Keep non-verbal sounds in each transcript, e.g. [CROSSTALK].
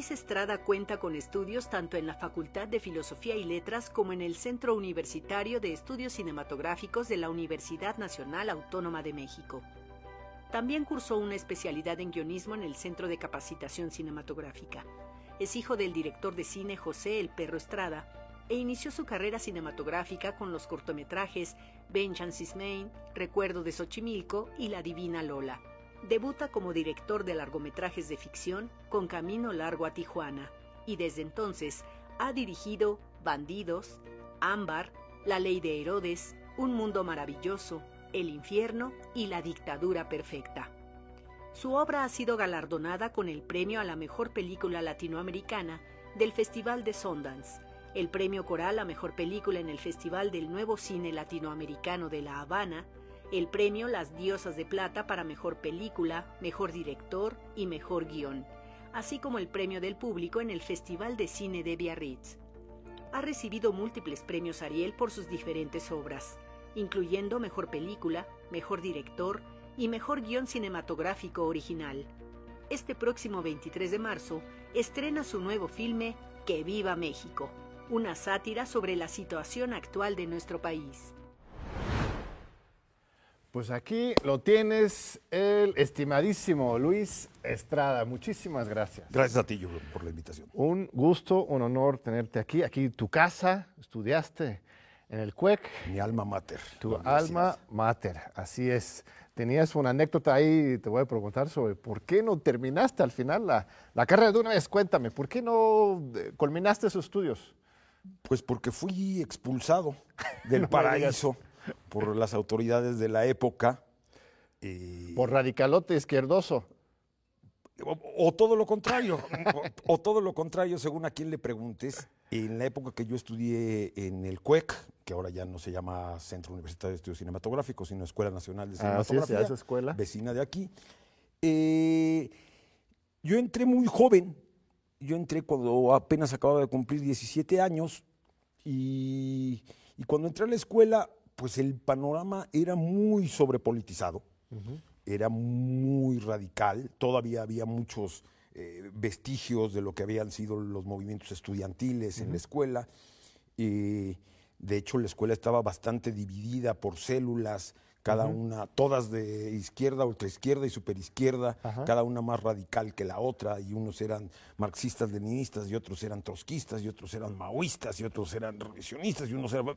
Luis Estrada cuenta con estudios tanto en la Facultad de Filosofía y Letras como en el Centro Universitario de Estudios Cinematográficos de la Universidad Nacional Autónoma de México. También cursó una especialidad en guionismo en el Centro de Capacitación Cinematográfica. Es hijo del director de cine José El Perro Estrada e inició su carrera cinematográfica con los cortometrajes Vengeance is Main, Recuerdo de Xochimilco y La Divina Lola. Debuta como director de largometrajes de ficción con Camino Largo a Tijuana y desde entonces ha dirigido Bandidos, Ámbar, La Ley de Herodes, Un Mundo Maravilloso, El Infierno y La Dictadura Perfecta. Su obra ha sido galardonada con el premio a la mejor película latinoamericana del Festival de Sundance, el premio coral a mejor película en el Festival del Nuevo Cine Latinoamericano de La Habana el premio Las Diosas de Plata para Mejor Película, Mejor Director y Mejor Guión, así como el premio del público en el Festival de Cine de Biarritz. Ha recibido múltiples premios Ariel por sus diferentes obras, incluyendo Mejor Película, Mejor Director y Mejor Guión Cinematográfico Original. Este próximo 23 de marzo estrena su nuevo filme Que Viva México, una sátira sobre la situación actual de nuestro país. Pues aquí lo tienes, el estimadísimo Luis Estrada. Muchísimas gracias. Gracias a ti, yo, por la invitación. Un gusto, un honor tenerte aquí. Aquí tu casa, estudiaste en el CUEC. Mi alma mater. Tu alma mater, así es. Tenías una anécdota ahí, te voy a preguntar sobre por qué no terminaste al final la, la carrera de una vez. Cuéntame, ¿por qué no eh, culminaste esos estudios? Pues porque fui expulsado del [LAUGHS] paraíso por las autoridades de la época. por radicalote izquierdoso. O, todo lo contrario, o, todo lo contrario, según a quien le preguntes. En la época que yo estudié en el CUEC, que ahora ya no se llama Centro Universitario de Estudios Cinematográficos, sino Escuela Nacional de ah, Cinematografía, esa escuela. vecina de aquí, eh, yo entré muy joven, yo entré cuando apenas acababa de cumplir 17 años, y, y cuando entré a la escuela pues el panorama era muy sobrepolitizado, era muy radical, todavía había muchos eh, vestigios de lo que habían sido los movimientos estudiantiles en la escuela. de hecho, la escuela estaba bastante dividida por células, cada una, todas de izquierda, ultraizquierda y superizquierda, cada una más radical que la otra, y unos eran marxistas, leninistas, y otros eran trotskistas, y otros eran maoístas, y otros eran revisionistas, y unos eran...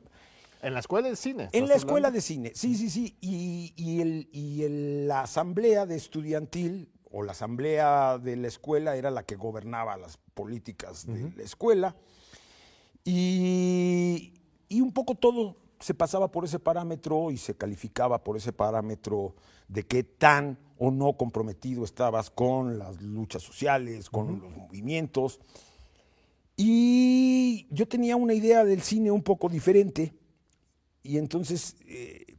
En la escuela de cine. En la escuela de cine, sí, sí, sí. Y, el, y la asamblea de estudiantil o la asamblea de la escuela era la que gobernaba las políticas de la escuela. Y, y un poco todo se pasaba por ese parámetro y se calificaba por ese parámetro de qué tan o no comprometido estabas con las luchas sociales, con los movimientos. Y yo tenía una idea del cine un poco diferente y entonces eh,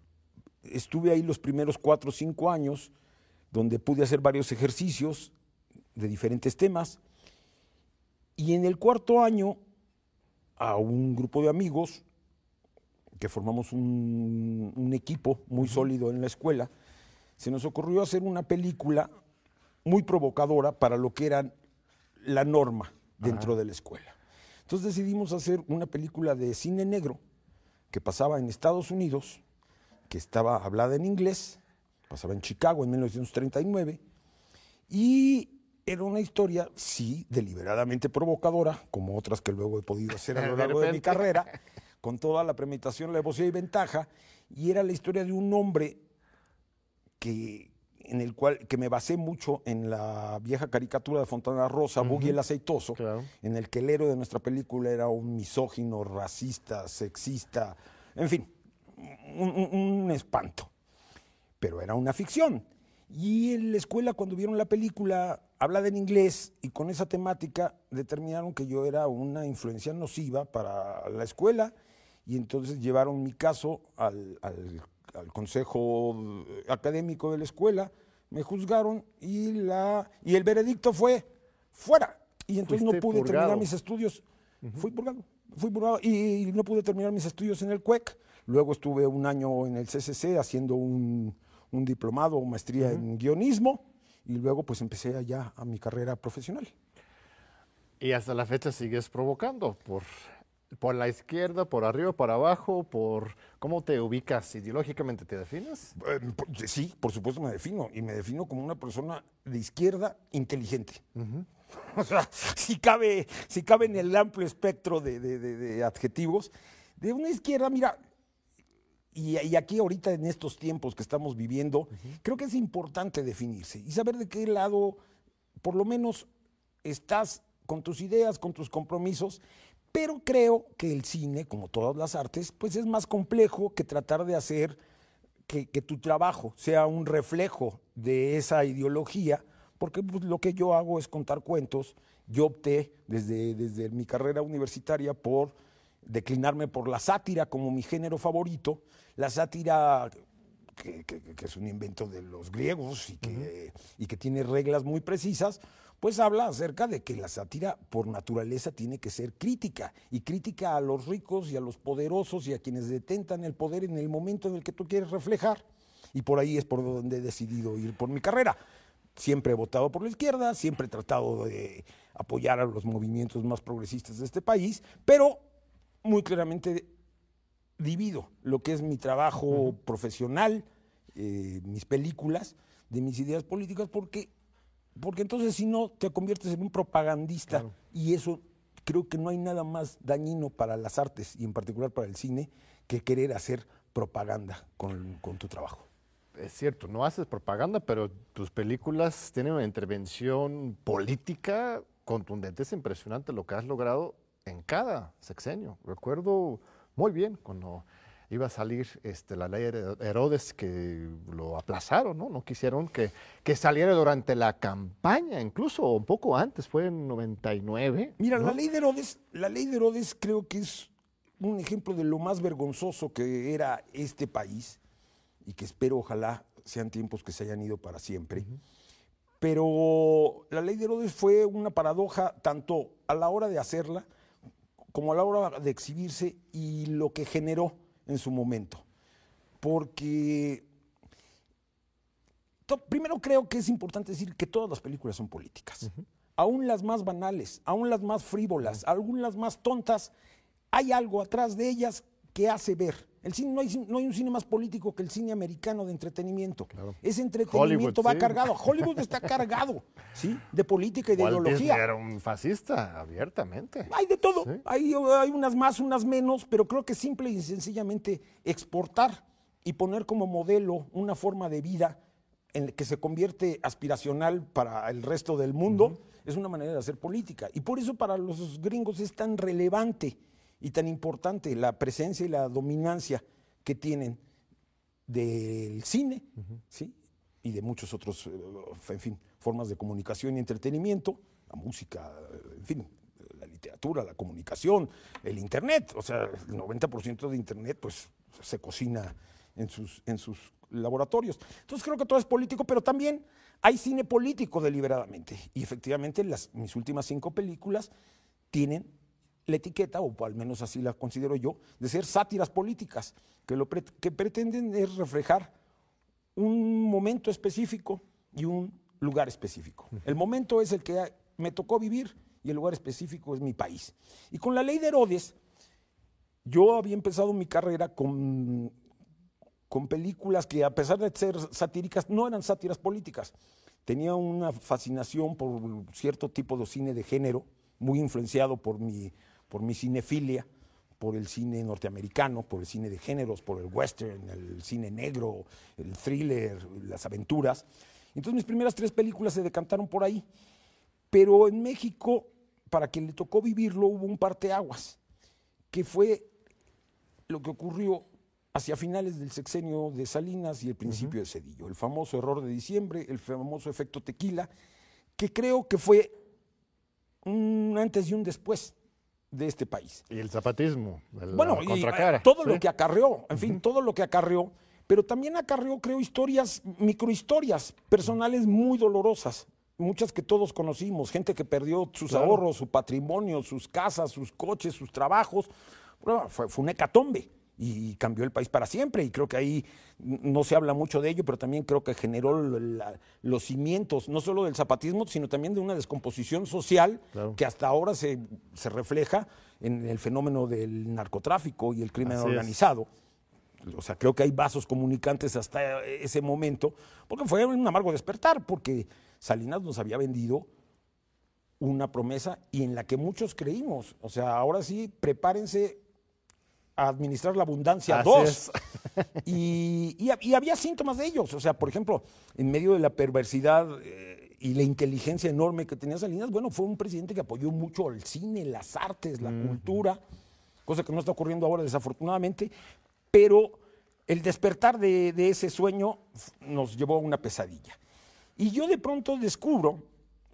estuve ahí los primeros cuatro o cinco años, donde pude hacer varios ejercicios de diferentes temas. Y en el cuarto año, a un grupo de amigos, que formamos un, equipo muy sólido en la escuela, se nos ocurrió hacer una película muy provocadora para lo que era la norma dentro de la escuela. Entonces decidimos hacer una película de cine negro que pasaba en Estados Unidos, que estaba hablada en inglés, pasaba en Chicago en 1939, y era una historia, sí, deliberadamente provocadora, como otras que luego he podido hacer a [LAUGHS] lo largo de, mi carrera, con toda la premeditación, la devoción y ventaja, y era la historia de un hombre que, en el cual que me basé mucho en la vieja caricatura de Fontana Rosa, uh el Aceitoso, en el que el héroe de nuestra película era un misógino, racista, sexista, en fin, un, espanto. Pero era una ficción. Y en la escuela, cuando vieron la película hablada en inglés y con esa temática, determinaron que yo era una influencia nociva para la escuela y entonces llevaron mi caso al al consejo académico de la escuela, me juzgaron y, la, y el veredicto fue fuera. Y entonces no pude terminar mis estudios. Fui purgado, fui purgado y, no pude terminar mis estudios en el CUEC. Luego estuve un año en el CCC haciendo un, un diplomado o maestría en guionismo y luego pues empecé allá a mi carrera profesional. Y hasta la fecha sigues provocando por, por la izquierda, por arriba, por abajo, por cómo te ubicas ideológicamente, ¿te defines? Eh, por- Sí, por supuesto me defino. Y me defino como una persona de izquierda inteligente. [LAUGHS] O sea, si cabe, si cabe en el amplio espectro de, de- de- de adjetivos. De una izquierda, mira, y, y aquí ahorita en estos tiempos que estamos viviendo, creo que es importante definirse y saber de qué lado, por lo menos, estás con tus ideas, con tus compromisos, pero creo que el cine, como todas las artes, pues es más complejo que tratar de hacer que, que tu trabajo sea un reflejo de esa ideología, porque pues, lo que yo hago es contar cuentos. Yo opté desde, desde mi carrera universitaria por declinarme por la sátira como mi género favorito, la sátira que, que- que es un invento de los griegos y que, y que tiene reglas muy precisas, pues habla acerca de que la sátira por naturaleza tiene que ser crítica, y crítica a los ricos y a los poderosos y a quienes detentan el poder en el momento en el que tú quieres reflejar. Y por ahí es por donde he decidido ir por mi carrera. Siempre he votado por la izquierda, siempre he tratado de apoyar a los movimientos más progresistas de este país, pero muy claramente divido lo que es mi trabajo profesional, eh, mis películas, de mis ideas políticas, porque, porque entonces si no te conviertes en un propagandista y eso creo que no hay nada más dañino para las artes y en particular para el cine que querer hacer propaganda con, con tu trabajo. Es cierto, no haces propaganda, pero tus películas tienen una intervención política contundente. Es impresionante lo que has logrado en cada sexenio. Recuerdo muy bien cuando iba a salir este, la ley de Herodes que lo aplazaron, ¿no? No quisieron que, que saliera durante la campaña, incluso un poco antes, fue en 99. Mira, ¿no? la ley de Herodes, la ley de Herodes creo que es un ejemplo de lo más vergonzoso que era este país y que espero ojalá sean tiempos que se hayan ido para siempre. Pero la ley de Herodes fue una paradoja tanto a la hora de hacerla como a la hora de exhibirse y lo que generó en su momento. Porque to- primero creo que es importante decir que todas las películas son políticas. Aún las más banales, aún las más frívolas, aún las más tontas, hay algo atrás de ellas que hace ver. El cine, no, hay, no hay un cine más político que el cine americano de entretenimiento. Ese entretenimiento Hollywood, va sí. cargado. Hollywood está [LAUGHS] cargado ¿sí? de política y de Walt Disney ideología. era un fascista, abiertamente. Hay de todo. Sí. Hay, hay unas más, unas menos, pero creo que simple y sencillamente exportar y poner como modelo una forma de vida en la que se convierte aspiracional para el resto del mundo es una manera de hacer política. Y por eso para los gringos es tan relevante y tan importante la presencia y la dominancia que tienen del cine, ¿sí? Y de muchos otros, eh, en fin, formas de comunicación y entretenimiento, la música, eh, en fin, la literatura, la comunicación, el internet, o sea, el 90% de internet, pues, se cocina en sus, en sus laboratorios. Entonces creo que todo es político, pero también hay cine político deliberadamente. Y efectivamente las, mis últimas cinco películas tienen la etiqueta, o al menos así la considero yo, de ser sátiras políticas, que lo pre- que pretenden es reflejar un momento específico y un lugar específico. El momento es el que me tocó vivir y el lugar específico es mi país. Y con la ley de Herodes, yo había empezado mi carrera con, con películas que a pesar de ser satíricas, no eran sátiras políticas. Tenía una fascinación por cierto tipo de cine de género, muy influenciado por mi, por mi cinefilia, por el cine norteamericano, por el cine de géneros, por el western, el cine negro, el thriller, las aventuras. Entonces mis primeras tres películas se decantaron por ahí. Pero en México, para quien le tocó vivirlo, hubo un parteaguas, que fue lo que ocurrió hacia finales del sexenio de Salinas y el principio de Cedillo. El famoso error de diciembre, el famoso efecto tequila, que creo que fue un antes y un después de este país. Y el zapatismo, la Bueno, y, contracara. eh, todo sí. lo que acarreó, en fin, todo lo que acarreó, pero también acarreó, creo, historias, microhistorias personales muy dolorosas, muchas que todos conocimos, gente que perdió sus Claro. ahorros, su patrimonio, sus casas, sus coches, sus trabajos. Bueno, fue, fue una hecatombe. Y cambió el país para siempre. Y creo que ahí no se habla mucho de ello, pero también creo que generó los cimientos, no solo del zapatismo, sino también de una descomposición social que hasta ahora se, refleja en el fenómeno del narcotráfico y el crimen organizado. O sea, creo que hay vasos comunicantes hasta ese momento, porque fue un amargo despertar, porque Salinas nos había vendido una promesa y en la que muchos creímos. O sea, ahora sí, prepárense a administrar la abundancia dos. [LAUGHS] Y, y, había síntomas de ellos. O sea, por ejemplo, en medio de la perversidad eh, y la inteligencia enorme que tenía Salinas, bueno, fue un presidente que apoyó mucho el cine, las artes, la cultura, cosa que no está ocurriendo ahora desafortunadamente, pero el despertar de, de ese sueño nos llevó a una pesadilla. Y yo de pronto descubro,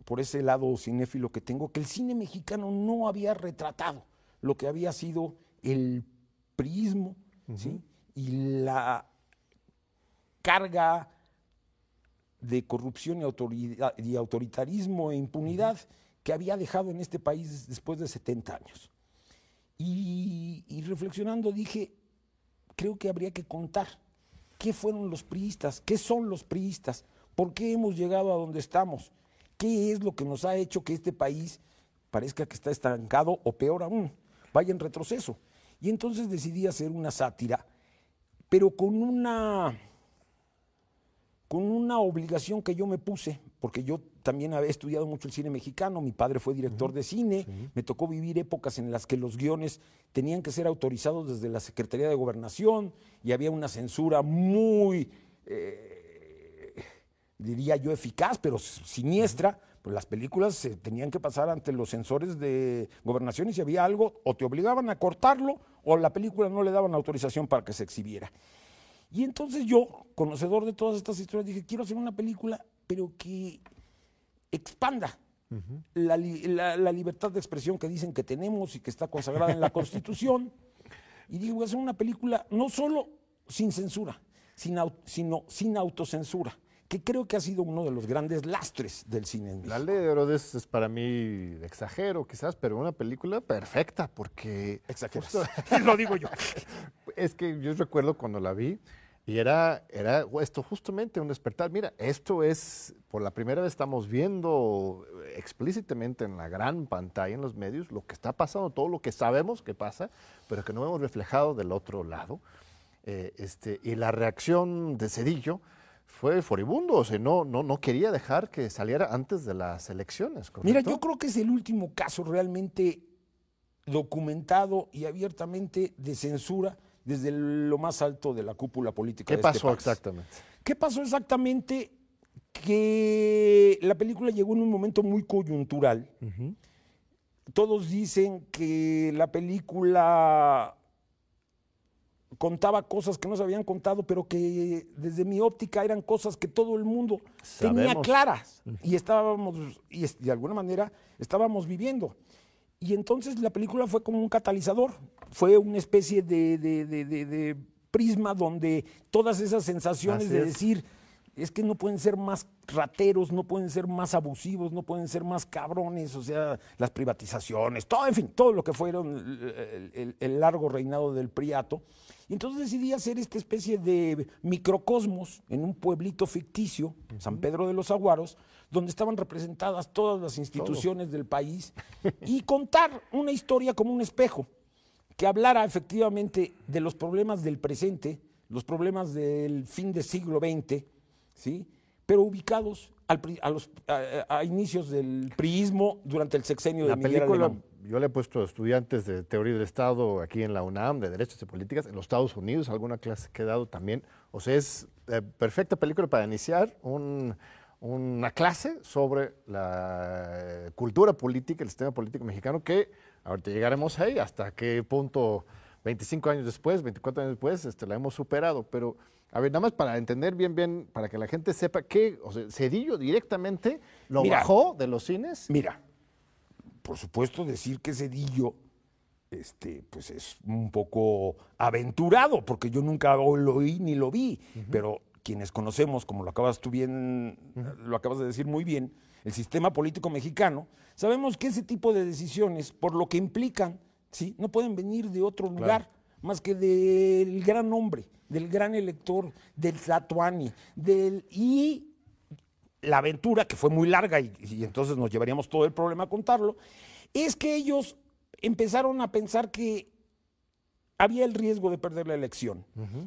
por ese lado cinéfilo que tengo, que el cine mexicano no había retratado lo que había sido el priismo y la carga de corrupción y, autoritarismo e impunidad que había dejado en este país después de 70 años. Y, y, reflexionando dije, creo que habría que contar qué fueron los priistas, qué son los priistas, por qué hemos llegado a donde estamos, qué es lo que nos ha hecho que este país parezca que está estancado o peor aún, vaya en retroceso. Y entonces decidí hacer una sátira, pero con una, con una obligación que yo me puse, porque yo también había estudiado mucho el cine mexicano, mi padre fue director de cine, me tocó vivir épocas en las que los guiones tenían que ser autorizados desde la Secretaría de Gobernación y había una censura muy, eh, diría yo, eficaz, pero siniestra pues las películas se tenían que pasar ante los sensores de gobernación y si había algo, o te obligaban a cortarlo o la película no le daban autorización para que se exhibiera. Y entonces yo, conocedor de todas estas historias, dije, quiero hacer una película, pero que expanda la, libertad de expresión que dicen que tenemos y que está consagrada en la [LAUGHS] Constitución. Y dije, voy a hacer una película no solo sin censura, sino sin autocensura que creo que ha sido uno de los grandes lastres del cine. La ley de Herodes es para mí exagero quizás, pero una película perfecta porque... Exageras, [LAUGHS] lo digo yo. Es que yo recuerdo cuando la vi y era, era esto justamente un despertar. Mira, esto es, por la primera vez estamos viendo explícitamente en la gran pantalla, en los medios, lo que está pasando, todo lo que sabemos que pasa, pero que no hemos reflejado del otro lado. Eh, este, y la reacción de Cedillo fue furibundo, o sea, no, no, no quería dejar que saliera antes de las elecciones. Mira, yo creo que es el último caso realmente documentado y abiertamente de censura desde lo más alto de la cúpula política. ¿Qué de este pasó exactamente? ¿Qué pasó exactamente? Que la película llegó en un momento muy coyuntural. Todos dicen que la película contaba cosas que no se habían contado, pero que desde mi óptica eran cosas que todo el mundo tenía claras. Y estábamos, y de alguna manera estábamos viviendo. Y entonces la película fue como un catalizador, fue una especie de, prisma donde todas esas sensaciones de decir, es que no pueden ser más rateros, no pueden ser más abusivos, no pueden ser más cabrones, o sea, las privatizaciones, todo, en fin, todo lo que fueron el largo reinado del Priato entonces decidí hacer esta especie de microcosmos en un pueblito ficticio, San Pedro de los Aguaros, donde estaban representadas todas las instituciones del país [LAUGHS] y contar una historia como un espejo, que hablara efectivamente de los problemas del presente, los problemas del fin del siglo XX, ¿sí? pero ubicados a, los, a, inicios del priismo durante el sexenio de Miguel película, yo le he puesto estudiantes de teoría del Estado aquí en la UNAM, de Derechos y Políticas, en los Estados Unidos, alguna clase que he dado también. O sea, es eh, perfecta película para iniciar una clase sobre la cultura política, el sistema político mexicano, que ahorita llegaremos ahí, hasta qué punto, 25 años después, 24 años después, este, la hemos superado. Pero, a ver, nada más para entender bien, bien, para que la gente sepa que, o sea, Cedillo directamente lo bajó de los cines. Mira, por supuesto, decir que Cedillo este, pues es un poco aventurado, porque yo nunca lo oí ni lo vi, pero quienes conocemos, como lo acabas tú bien, lo acabas de decir muy bien, el sistema político mexicano, sabemos que ese tipo de decisiones, por lo que implican, ¿sí? no pueden venir de otro lugar más que del gran hombre, del gran elector, del Tlatuani, del y la aventura, que fue muy larga y, y entonces nos llevaríamos todo el problema a contarlo, es que ellos empezaron a pensar que había el riesgo de perder la elección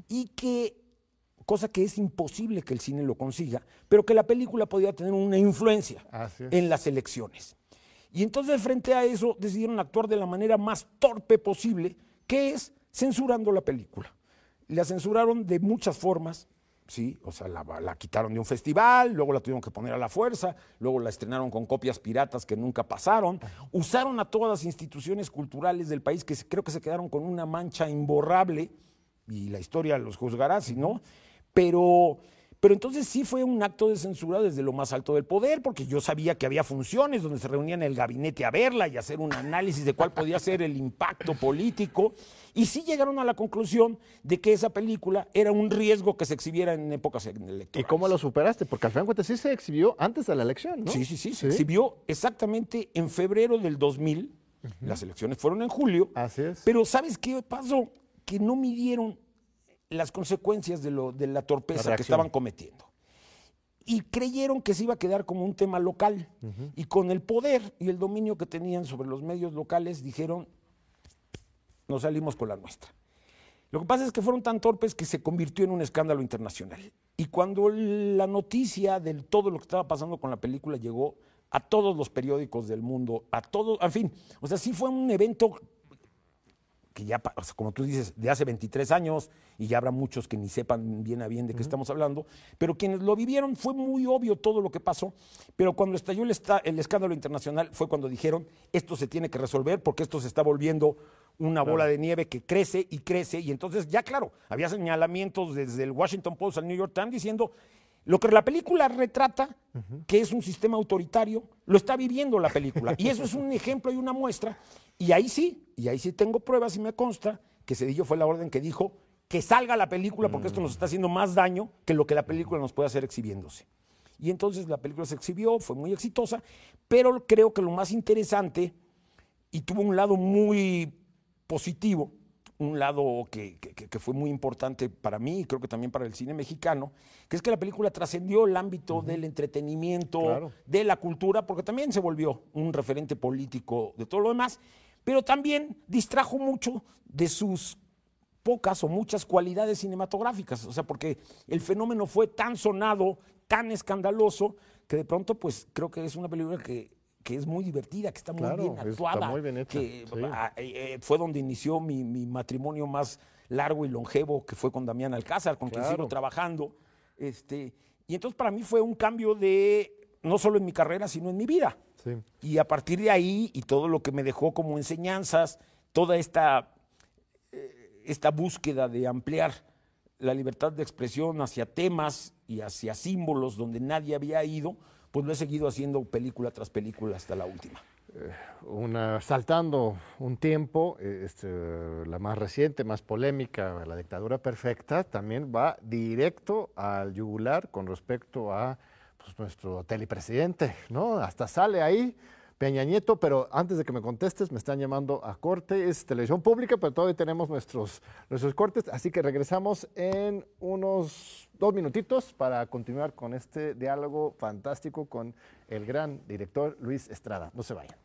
y que, cosa que es imposible que el cine lo consiga, pero que la película podía tener una influencia en las elecciones. Y entonces frente a eso decidieron actuar de la manera más torpe posible, que es censurando la película. La censuraron de muchas formas, ¿sí? O sea, la, la quitaron de un festival, luego la tuvieron que poner a la fuerza, luego la estrenaron con copias piratas que nunca pasaron, usaron a todas las instituciones culturales del país que creo que se quedaron con una mancha imborrable, y la historia los juzgará si no, pero, pero entonces sí fue un acto de censura desde lo más alto del poder, porque yo sabía que había funciones donde se reunían el gabinete a verla y hacer un análisis de cuál podía ser el impacto político, y sí llegaron a la conclusión de que esa película era un riesgo que se exhibiera en épocas electorales. ¿Y cómo lo superaste? Porque al final de cuentas sí se exhibió antes de la elección, ¿no? Sí, sí, sí, se exhibió exactamente en febrero del 2000, las elecciones fueron en julio, Así es. pero ¿sabes qué pasó? Que no midieron las consecuencias de, lo, de la torpeza que estaban cometiendo. Y creyeron que se iba a quedar como un tema local. Y con el poder y el dominio que tenían sobre los medios locales, dijeron, nos salimos con la nuestra. Lo que pasa es que fueron tan torpes que se convirtió en un escándalo internacional. Y cuando la noticia de todo lo que estaba pasando con la película llegó a todos los periódicos del mundo, a todos, en fin, o sea, sí fue un evento que ya, pa- o sea, como tú dices, de hace 23 años, y ya habrá muchos que ni sepan bien a bien de qué estamos hablando, pero quienes lo vivieron fue muy obvio todo lo que pasó, pero cuando estalló el, esta- el escándalo internacional fue cuando dijeron, esto se tiene que resolver porque esto se está volviendo una bola de nieve que crece y crece, y entonces ya claro, había señalamientos desde el Washington Post al New York Times diciendo, lo que la película retrata, que es un sistema autoritario, lo está viviendo la película. Y eso es un ejemplo y una muestra. Y ahí sí, y ahí sí tengo pruebas y me consta que Cedillo fue la orden que dijo que salga la película porque esto nos está haciendo más daño que lo que la película nos puede hacer exhibiéndose. Y entonces la película se exhibió, fue muy exitosa, pero creo que lo más interesante y tuvo un lado muy positivo, un lado que, que- fue muy importante para mí y creo que también para el cine mexicano, que es que la película trascendió el ámbito del entretenimiento, Claro. de la cultura, porque también se volvió un referente político de todo lo demás, pero también distrajo mucho de sus pocas o muchas cualidades cinematográficas, o sea, porque el fenómeno fue tan sonado, tan escandaloso, que de pronto pues creo que es una película que, que es muy divertida, que está muy Claro, bien está actuada, muy bien hecha, que sí. ah, eh, eh, fue donde inició mi, mi matrimonio más largo y longevo, que fue con Damián Alcázar, con quien sigo trabajando. Este, y entonces para mí fue un cambio de, no solo en mi carrera, sino en mi vida. Sí. Y a partir de ahí, y todo lo que me dejó como enseñanzas, toda esta, eh, esta búsqueda de ampliar la libertad de expresión hacia temas y hacia símbolos donde nadie había ido, pues lo he seguido haciendo película tras película hasta la última. Una, saltando un tiempo, eh, este, la más reciente, más polémica, la dictadura perfecta, también va directo al yugular con respecto a pues, nuestro telepresidente, ¿no? Hasta sale ahí Peña Nieto, pero antes de que me contestes, me están llamando a corte, es televisión pública, pero todavía tenemos nuestros, nuestros cortes, así que regresamos en unos dos minutitos para continuar con este diálogo fantástico con el gran director Luis Estrada. No se vayan.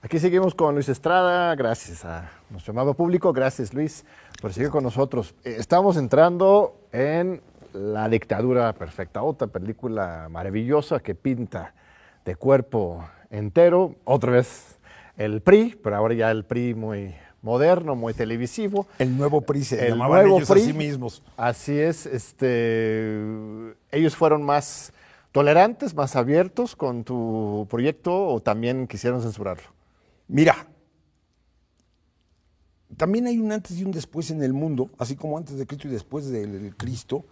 Aquí seguimos con Luis Estrada, gracias a nuestro amado público, gracias Luis por seguir con nosotros. Eh, Estamos entrando en La dictadura perfecta, otra película maravillosa que pinta de cuerpo entero, otra vez el PRI, pero ahora ya el PRI muy moderno, muy televisivo. El nuevo PRI se El llamaban nuevo ellos PRI. a sí mismos. Así es, este, ellos fueron más tolerantes, más abiertos con tu proyecto o también quisieron censurarlo. Mira, también hay un antes y un después en el mundo, así como antes de Cristo y después del Cristo.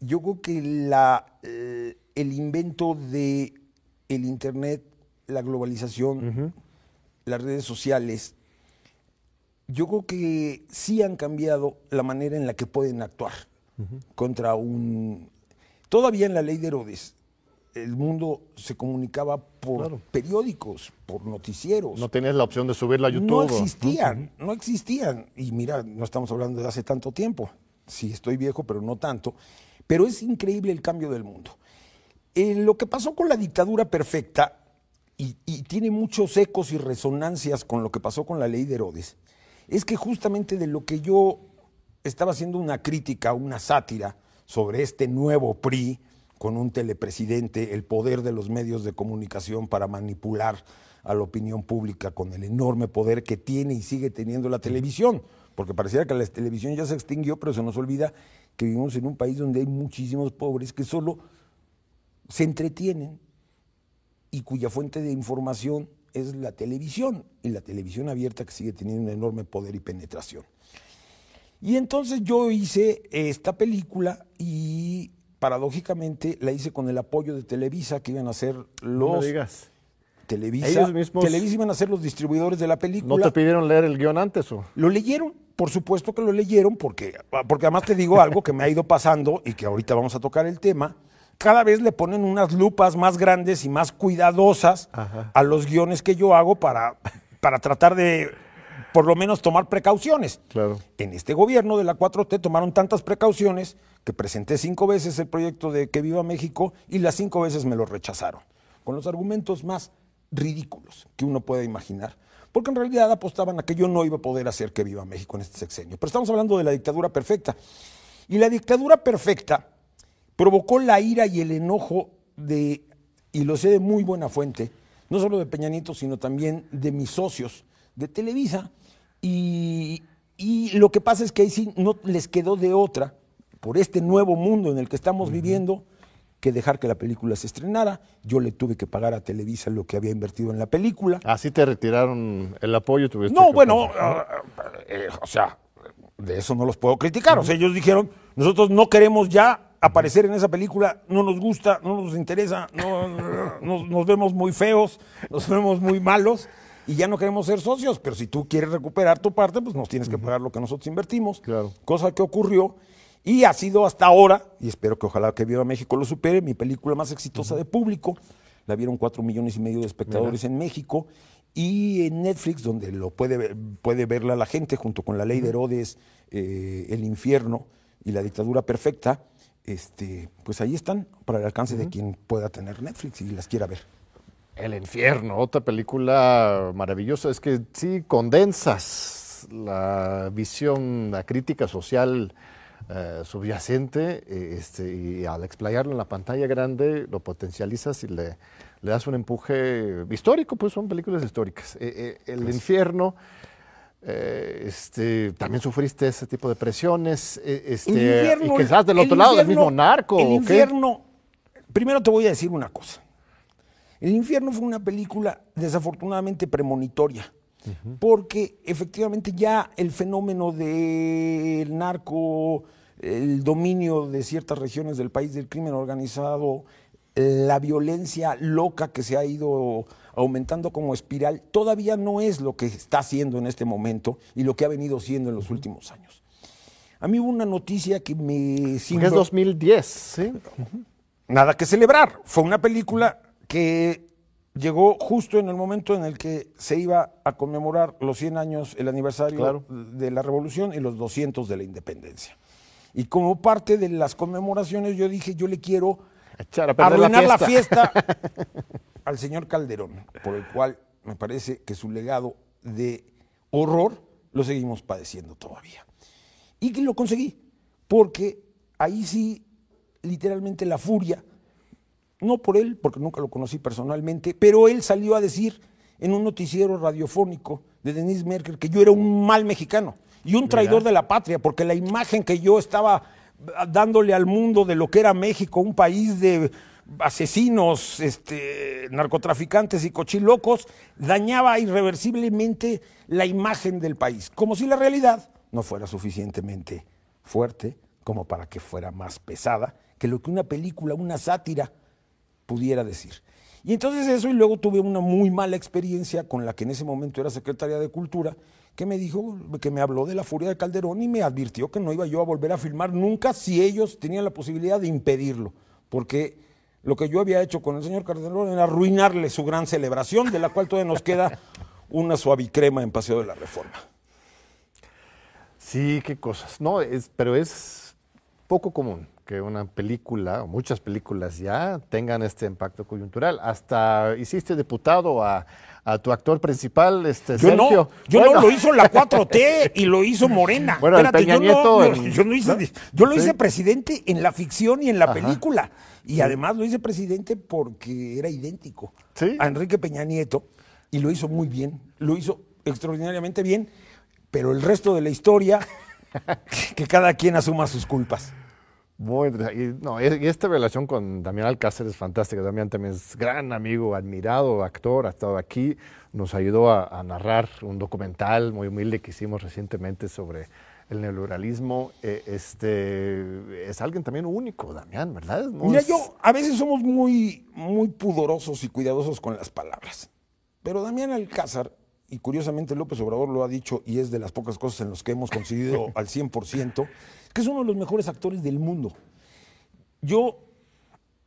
Yo creo que la, eh, el invento de el Internet, la globalización, las redes sociales, yo creo que sí han cambiado la manera en la que pueden actuar contra un... Todavía en la ley de Herodes, el mundo se comunicaba por periódicos, por noticieros. No tenías la opción de subirla a YouTube. No existían, no existían. Y mira, no estamos hablando de hace tanto tiempo. Sí, estoy viejo, pero no tanto. Pero es increíble el cambio del mundo. Eh, lo que pasó con la dictadura perfecta, y, tiene muchos ecos y resonancias con lo que pasó con la ley de Herodes, es que justamente de lo que yo estaba haciendo una crítica, una sátira sobre este nuevo PRI, con un telepresidente, el poder de los medios de comunicación para manipular a la opinión pública con el enorme poder que tiene y sigue teniendo la televisión, porque pareciera que la televisión ya se extinguió, pero se nos olvida que vivimos en un país donde hay muchísimos pobres que solo se entretienen y cuya fuente de información es la televisión, y la televisión abierta que sigue teniendo un enorme poder y penetración. Y entonces yo hice esta película y paradójicamente la hice con el apoyo de Televisa, que iban a ser los... No digas. Televisa, Televisa iban a ser los distribuidores de la película. ¿No te pidieron leer el guion antes o? Lo leyeron, por supuesto que lo leyeron, porque, porque además te digo algo que me ha ido pasando y que ahorita vamos a tocar el tema. Cada vez le ponen unas lupas más grandes y más cuidadosas a los guiones que yo hago para, para tratar de por lo menos tomar precauciones. Claro. En este gobierno de la 4T tomaron tantas precauciones que presenté cinco veces el proyecto de Que Viva México y las cinco veces me lo rechazaron, con los argumentos más ridículos que uno puede imaginar, porque en realidad apostaban a que yo no iba a poder hacer Que Viva México en este sexenio. Pero estamos hablando de la dictadura perfecta. Y la dictadura perfecta provocó la ira y el enojo de, y lo sé de muy buena fuente, no solo de Peña Nieto, sino también de mis socios de Televisa, y, lo que pasa es que ahí sí no les quedó de otra, por este nuevo mundo en el que estamos viviendo, que dejar que la película se estrenara. Yo le tuve que pagar a Televisa lo que había invertido en la película. ¿Así te retiraron el apoyo? No, bueno, ah, eh, o sea, de eso no los puedo criticar. O sea, ellos dijeron, nosotros no queremos ya aparecer en esa película, no nos gusta, no nos interesa, nos vemos muy feos, nos vemos muy malos y ya no queremos ser socios, pero si tú quieres recuperar tu parte, pues nos tienes que pagar lo que nosotros invertimos. Claro. Cosa que ocurrió y ha sido hasta ahora, y espero que ojalá que Viva México lo supere, mi película más exitosa de público. La vieron cuatro millones y medio de espectadores en México. Y en Netflix, donde lo puede, puede verla la gente, junto con La Ley de Herodes, eh, El Infierno y La Dictadura Perfecta, este, pues ahí están para el alcance de quien pueda tener Netflix y las quiera ver. El infierno, otra película maravillosa. Es que sí condensas la visión, la crítica social eh, subyacente eh, este, y al explayarlo en la pantalla grande lo potencializas y le, le das un empuje histórico, pues son películas históricas. Eh, el pues infierno... este, también sufriste ese tipo de presiones, este, infierno, y quizás del otro lado del mismo narco. El infierno, primero te voy a decir una cosa. El infierno fue una película desafortunadamente premonitoria, porque efectivamente ya el fenómeno del narco, el dominio de ciertas regiones del país del crimen organizado, la violencia loca que se ha ido aumentando como espiral, todavía no es lo que está haciendo en este momento y lo que ha venido siendo en los últimos años. A mí hubo una noticia que me... Es 2010, ¿sí? Nada que celebrar. Fue una película que llegó justo en el momento en el que se iba a conmemorar los 100 años, el aniversario de la revolución y los 200 de la independencia. Y como parte de las conmemoraciones yo dije, yo le quiero arruinar la fiesta. [LAUGHS] al señor Calderón, por el cual me parece que su legado de horror lo seguimos padeciendo todavía. Y que lo conseguí, porque ahí sí, literalmente la furia no por él, porque nunca lo conocí personalmente, pero él salió a decir en un noticiero radiofónico de Denise Merkel que yo era un mal mexicano y un traidor de la patria, porque la imagen que yo estaba dándole al mundo de lo que era México, un país de asesinos, este, narcotraficantes y cochilocos, dañaba irreversiblemente la imagen del país, como si la realidad no fuera suficientemente fuerte como para que fuera más pesada que lo que una película, una sátira, pudiera decir. Y entonces eso, y luego tuve una muy mala experiencia con la que en ese momento era secretaria de Cultura, que me dijo, que me habló de la furia de Calderón y me advirtió que no iba yo a volver a filmar nunca si ellos tenían la posibilidad de impedirlo, porque Lo que yo había hecho con el señor Calderón era arruinarle su gran celebración, de la cual todavía nos queda [LAUGHS] una suavicrema en Paseo de la Reforma. Sí, qué cosas. No, es, pero es poco común que una película, o muchas películas ya, tengan este impacto coyuntural. Hasta hiciste diputado a, a tu actor principal, este Yo Sergio. no, yo Bueno. no, lo hizo la [LAUGHS] 4T y lo hizo Morena. Bueno, el Peña yo, Nieto no, yo, lo hice, ¿no? yo lo Sí. hice presidente en la ficción y en la Ajá. película. Y además lo hice presidente porque era idéntico Sí. a Enrique Peña Nieto y lo hizo muy bien, lo hizo extraordinariamente bien, pero el resto de la historia, [LAUGHS] que cada quien asuma sus culpas. Muy interesante. Y, no, y esta relación con Damián Alcácer es fantástica. Damián también es gran amigo, admirado actor, ha estado aquí, nos ayudó a, narrar un documental muy humilde que hicimos recientemente sobre el neoliberalismo. Eh, este, es alguien también único, Damián, ¿verdad? Mira, yo a veces somos muy, muy pudorosos y cuidadosos con las palabras. Pero Damián Alcázar, y curiosamente López Obrador lo ha dicho y es de las pocas cosas en las que hemos coincidido [LAUGHS] al 100%, que es uno de los mejores actores del mundo. Yo,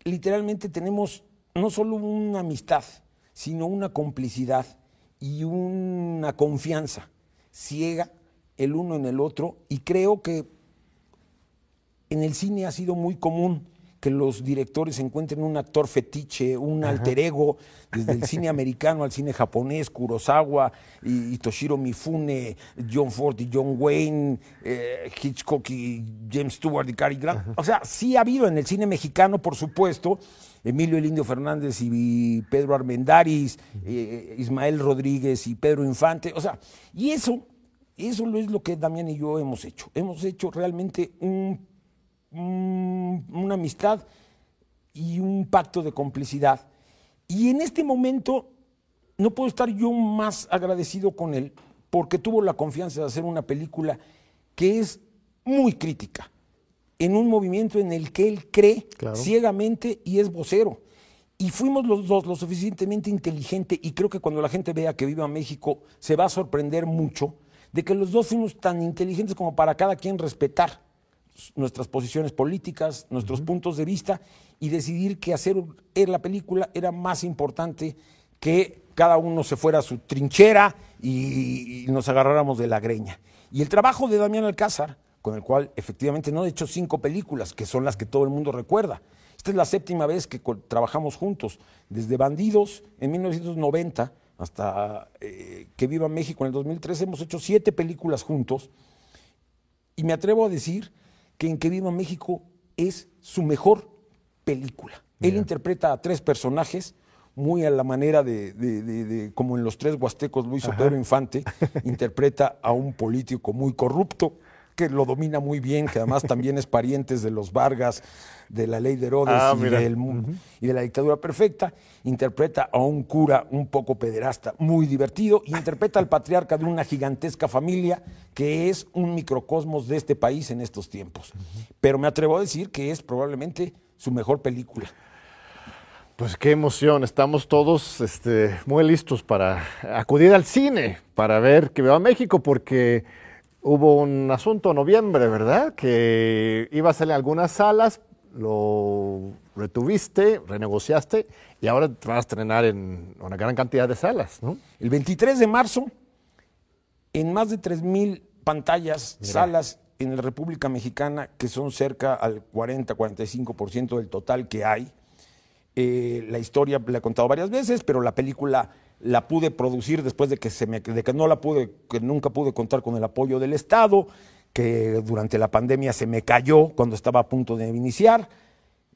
literalmente, tenemos no solo una amistad, sino una complicidad y una confianza ciega el uno en el otro. Y creo que en el cine ha sido muy común que los directores encuentren un actor fetiche, un alter ego, desde el cine americano al cine japonés, Kurosawa y, y Toshiro Mifune, John Ford y John Wayne, eh, Hitchcock y James Stewart y Cary Grant. O sea, sí ha habido en el cine mexicano, por supuesto, Emilio El Indio Fernández y Pedro Armendáriz, eh, Ismael Rodríguez y Pedro Infante. O sea, y eso, eso es lo que Damián y yo hemos hecho. Hemos hecho realmente un un- una amistad y un pacto de complicidad. Y en este momento no puedo estar yo más agradecido con él porque tuvo la confianza de hacer una película que es muy crítica, en un movimiento en el que él cree Claro. ciegamente y es vocero. Y fuimos los dos lo suficientemente inteligentes y creo que cuando la gente vea que viva México se va a sorprender mucho de que los dos fuimos tan inteligentes como para cada quien respetar nuestras posiciones políticas, nuestros puntos de vista y decidir que hacer er- la película era más importante que cada uno se fuera a su trinchera y, y nos agarráramos de la greña. Y el trabajo de Damián Alcázar, con el cual efectivamente no he hecho cinco películas, que son las que todo el mundo recuerda. Esta es la séptima vez que trabajamos juntos, desde Bandidos en 1990 hasta eh, Que Viva México en el 2013, hemos hecho siete películas juntos. Y me atrevo a decir que en Que Viva México es su mejor película. Él interpreta a tres personajes, muy a la manera de, de- de- de- como en los tres huastecos lo hizo Pedro Infante, [LAUGHS] interpreta a un político muy corrupto, que lo domina muy bien, que además también es parientes de los Vargas, de la ley de Herodes Ah, y, de la dictadura perfecta, interpreta a un cura un poco pederasta, muy divertido, y interpreta al patriarca de una gigantesca familia que es un microcosmos de este país en estos tiempos. Pero me atrevo a decir que es probablemente su mejor película. Pues qué emoción, estamos todos este, muy listos para acudir al cine, para ver que va México, porque hubo un asunto en noviembre, ¿verdad? Que iba a salir algunas salas, lo retuviste, renegociaste y ahora te vas a estrenar en una gran cantidad de salas, ¿no? El 23 de marzo, en más de 3.000 pantallas, salas en la República Mexicana, que son cerca al 40-45% del total que hay. Eh, la historia la he contado varias veces, pero la película la pude producir después de que, se me, de que no la pude, que nunca pude contar con el apoyo del Estado, que durante la pandemia se me cayó cuando estaba a punto de iniciar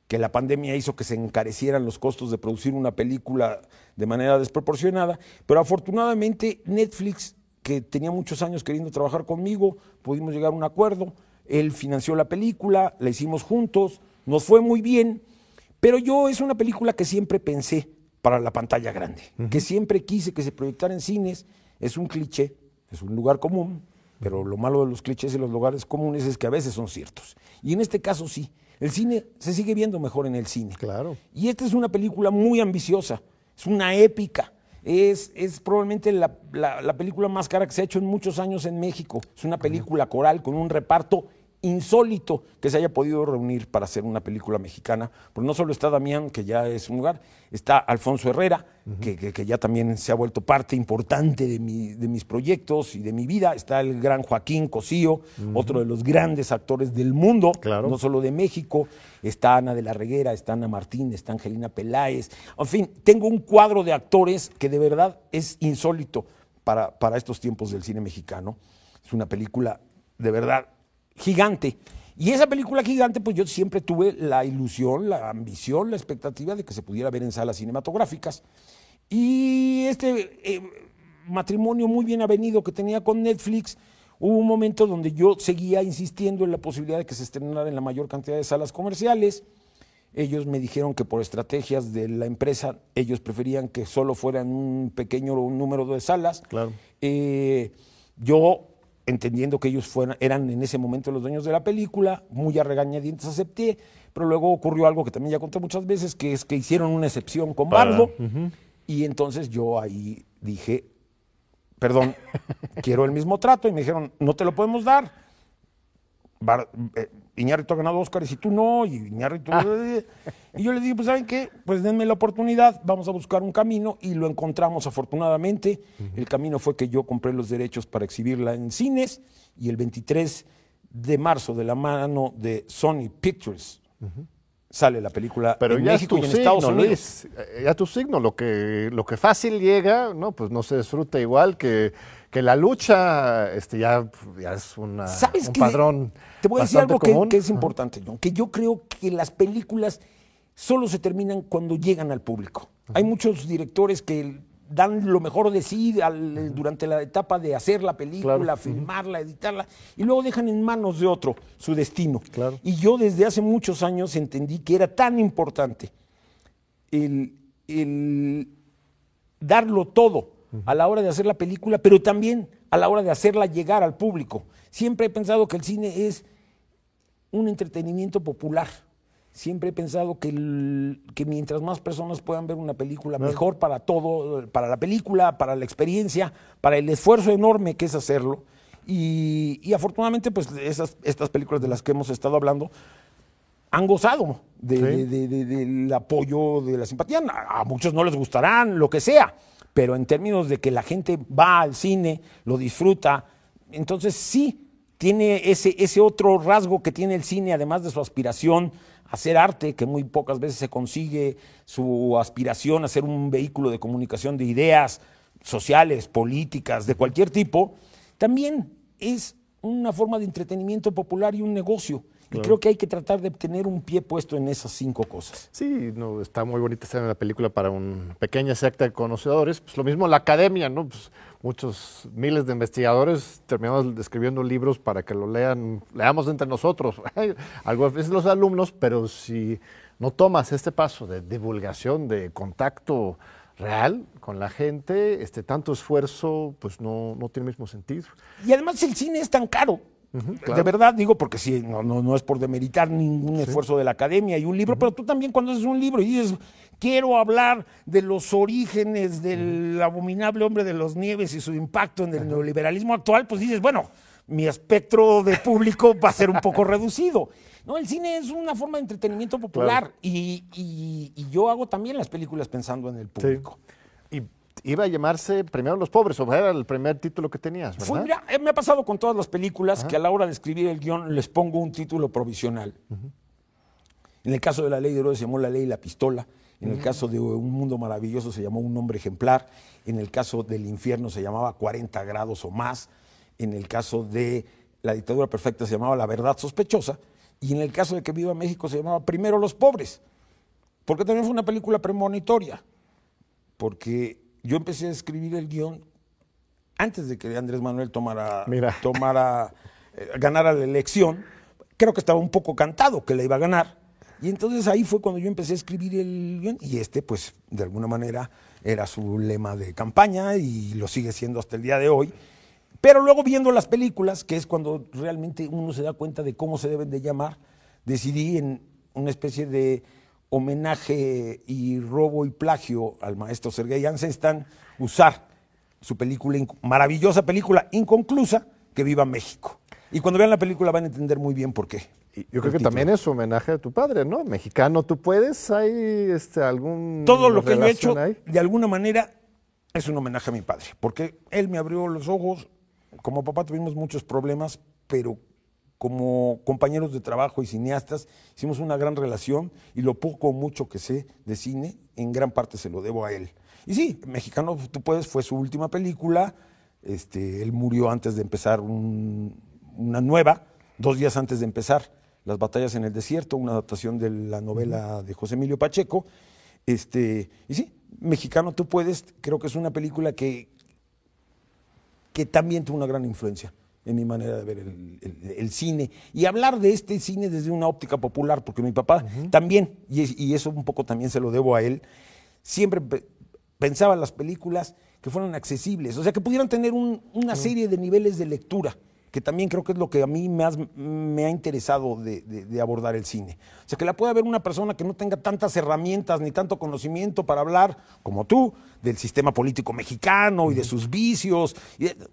que la pandemia hizo que se encarecieran los costos de producir una película de manera desproporcionada, pero afortunadamente Netflix, que tenía muchos años queriendo trabajar conmigo, pudimos llegar a un acuerdo, él financió la película, la hicimos juntos, nos fue muy bien, pero yo es una película que siempre pensé para la pantalla grande, que siempre quise que se proyectara en cines, es un cliché, es un lugar común, pero lo malo de los clichés y los lugares comunes es que a veces son ciertos. Y en este caso sí, el cine se sigue viendo mejor en el cine. Claro. Y esta es una película muy ambiciosa, es una épica, es, es probablemente la, la- la película más cara que se ha hecho en muchos años en México. Es una película coral con un reparto insólito que se haya podido reunir para hacer una película mexicana. Porque no solo está Damián, que ya es un lugar, está Alfonso Herrera, que, que- que ya también se ha vuelto parte importante de, mi- de mis proyectos y de mi vida. Está el gran Joaquín Cosío, otro de los grandes actores del mundo, Claro. no solo de México. Está Ana de la Reguera, está Ana Martín, está Angelina Peláez. En fin, tengo un cuadro de actores que de verdad es insólito para, para estos tiempos del cine mexicano. Es una película de verdad gigante. Y esa película gigante, pues yo siempre tuve la ilusión, la ambición, la expectativa de que se pudiera ver en salas cinematográficas. Y este eh, matrimonio muy bien avenido que tenía con Netflix, hubo un momento donde yo seguía insistiendo en la posibilidad de que se estrenara en la mayor cantidad de salas comerciales. Ellos me dijeron que por estrategias de la empresa, ellos preferían que solo fueran un pequeño número de salas. Claro. Eh, yo, entendiendo que ellos fueran, eran en ese momento los dueños de la película, muy a regañadientes acepté, pero luego ocurrió algo que también ya conté muchas veces, que es que hicieron una excepción con Para- Bardo, y entonces yo ahí dije, perdón, [LAUGHS] quiero el mismo trato, y me dijeron, no te lo podemos dar. Bar- eh, Iñárritu ha ganado Óscar y tú no, y Iñárritu... Y yo le dije, pues ¿saben qué? Pues denme la oportunidad, vamos a buscar un camino y lo encontramos afortunadamente. El camino fue que yo compré los derechos para exhibirla en cines y el 23 de marzo de la mano de Sony Pictures sale la película Pero en ya México es y en signo, Estados Unidos. Luis. Ya tu signo, lo que, lo que fácil llega, no, pues no se disfruta igual que, que la lucha, este ya, ya es una, ¿Sabes un qué? padrón. Te voy a decir algo que, es importante, John, que yo creo que las películas solo se terminan cuando llegan al público. Hay muchos directores que dan lo mejor de sí al- durante la etapa de hacer la película, Claro. filmarla, editarla, y luego dejan en manos de otro su destino. Claro. Y yo desde hace muchos años entendí que era tan importante el, el darlo todo a la hora de hacer la película, pero también a la hora de hacerla llegar al público. Siempre he pensado que el cine es un entretenimiento popular. Siempre he pensado que, el- que mientras más personas puedan ver una película, mejor para todo, para la película, para la experiencia, para el esfuerzo enorme que es hacerlo. Y, y afortunadamente, pues esas, estas películas de las que hemos estado hablando han gozado de- Sí. de- de- de- del apoyo, de la simpatía. A, a muchos no les gustarán, lo que sea, pero en términos de que la gente va al cine, lo disfruta, entonces sí tiene ese, ese otro rasgo que tiene el cine, además de su aspiración a hacer arte, que muy pocas veces se consigue, su aspiración a ser un vehículo de comunicación de ideas sociales, políticas, de cualquier tipo, también es una forma de entretenimiento popular y un negocio. Y creo que hay que tratar de tener un pie puesto en esas cinco cosas. Sí, no, está muy bonita estar en la película para una pequeña secta de conocedores. Pues lo mismo la academia, ¿no? Pues muchos miles de investigadores terminamos escribiendo libros para que lo lean, leamos entre nosotros. [LAUGHS] Algunas veces los alumnos, pero si no tomas este paso de divulgación, de contacto real con la gente, este tanto esfuerzo, pues no, no tiene el mismo sentido. Y además el cine es tan caro. De claro. verdad, digo, porque sí, no, no, no es por demeritar ningún esfuerzo de la academia y un libro, pero tú también cuando haces un libro y dices, quiero hablar de los orígenes del abominable hombre de los nieves y su impacto en el neoliberalismo actual, pues dices, bueno, mi espectro de público va a ser un poco [LAUGHS] reducido. No, el cine es una forma de entretenimiento popular y, y- y yo hago también las películas pensando en el público. Iba a llamarse Primero los pobres, o era el primer título que tenías, ¿verdad? Fue, mira, eh, me ha pasado con todas las películas que a la hora de escribir el guion les pongo un título provisional. En el caso de La Ley de Herodes se llamó La Ley y la Pistola. En el caso de Un Mundo Maravilloso se llamó Un Hombre Ejemplar. En el caso del Infierno se llamaba 40 grados o más. En el caso de La Dictadura Perfecta se llamaba La Verdad Sospechosa. Y en el caso de Que Viva México se llamaba Primero los Pobres. Porque también fue una película premonitoria. Porque yo empecé a escribir el guion antes de que Andrés Manuel tomara, Mira. [LAUGHS] tomara eh, ganara la elección, creo que estaba un poco cantado que la iba a ganar. Y entonces ahí fue cuando yo empecé a escribir el guion. Y este, pues, de alguna manera era su lema de campaña y lo sigue siendo hasta el día de hoy. Pero luego viendo las películas, que es cuando realmente uno se da cuenta de cómo se deben de llamar, decidí en una especie de homenaje y robo y plagio al maestro Sergei Eisenstein usar su película, maravillosa película inconclusa, Que Viva México. Y cuando vean la película van a entender muy bien por qué. Yo creo que también es homenaje a tu padre, ¿no? Mexicano, tú puedes, ¿hay este, algún. Todo lo que yo he hecho, de alguna manera, es un homenaje a mi padre, porque él me abrió los ojos. Como papá tuvimos muchos problemas, pero como compañeros de trabajo y cineastas hicimos una gran relación y lo poco o mucho que sé de cine, en gran parte se lo debo a él. Y sí, Mexicano, tú puedes, fue su última película. Este, él murió antes de empezar una nueva, dos días antes de empezar Las batallas en el desierto, una adaptación de la novela de José Emilio Pacheco. Este, y sí, Mexicano, tú puedes, creo que es una película que, que también tuvo una gran influencia en mi manera de ver el, cine. Y hablar de este cine desde una óptica popular, porque mi papá también, y, y, eso un poco también se lo debo a él, siempre pensaba en las películas que fueran accesibles, o sea, que pudieran tener una serie de niveles de lectura que también creo que es lo que a mí más me ha interesado de, abordar el cine. O sea, que la pueda ver una persona que no tenga tantas herramientas ni tanto conocimiento para hablar, como tú, del sistema político mexicano y de sus vicios.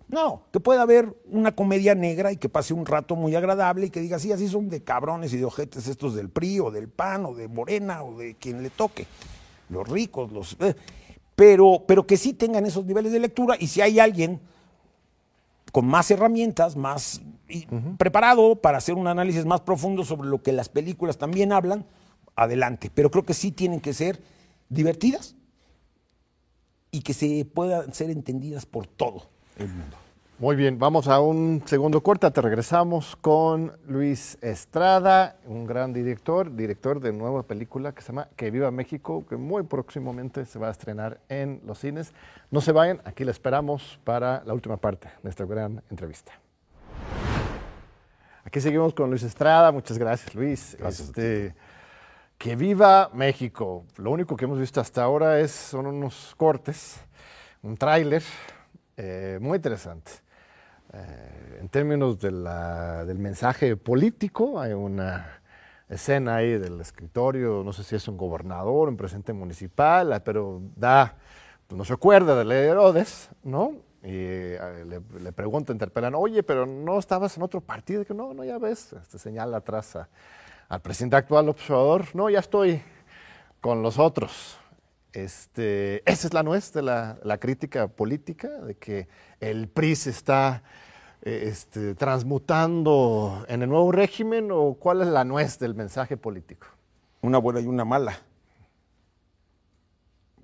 no, que pueda ver una comedia negra y que pase un rato muy agradable y que diga, sí, así son de cabrones y de ojetes estos del PRI o del PAN o de Morena o de quien le toque. Los ricos, los... Eh, pero, pero que sí tengan esos niveles de lectura y si hay alguien con más herramientas, más preparado para hacer un análisis más profundo sobre lo que las películas también hablan, adelante. Pero creo que sí tienen que ser divertidas y que se puedan ser entendidas por todo el mundo. Muy bien, vamos a un segundo corte, te regresamos con Luis Estrada, un gran director, director de nueva película que se llama Que Viva México, que muy próximamente se va a estrenar en los cines. No se vayan, aquí le esperamos para la última parte de esta gran entrevista. Aquí seguimos con Luis Estrada, muchas gracias Luis. Gracias. Este, que viva México. Lo único que hemos visto hasta ahora es, son unos cortes, un tráiler eh, muy interesante. Eh, en términos del mensaje político, hay una escena ahí del escritorio, no sé si es un gobernador, un presidente municipal, ah, pero da, pues no se acuerda de ley Herodes, ¿no? Y eh, le, pregunta, interpelan, oye, pero no estabas en otro partido, que no, no, ya ves, este señala atrás al presidente actual observador, no, ya estoy con los otros. Este, [LAUGHS] esa es la nuez de la, la crítica política, de que el PRI se está eh, este, transmutando en el nuevo régimen o cuál es la nuez del mensaje político? Una buena y una mala.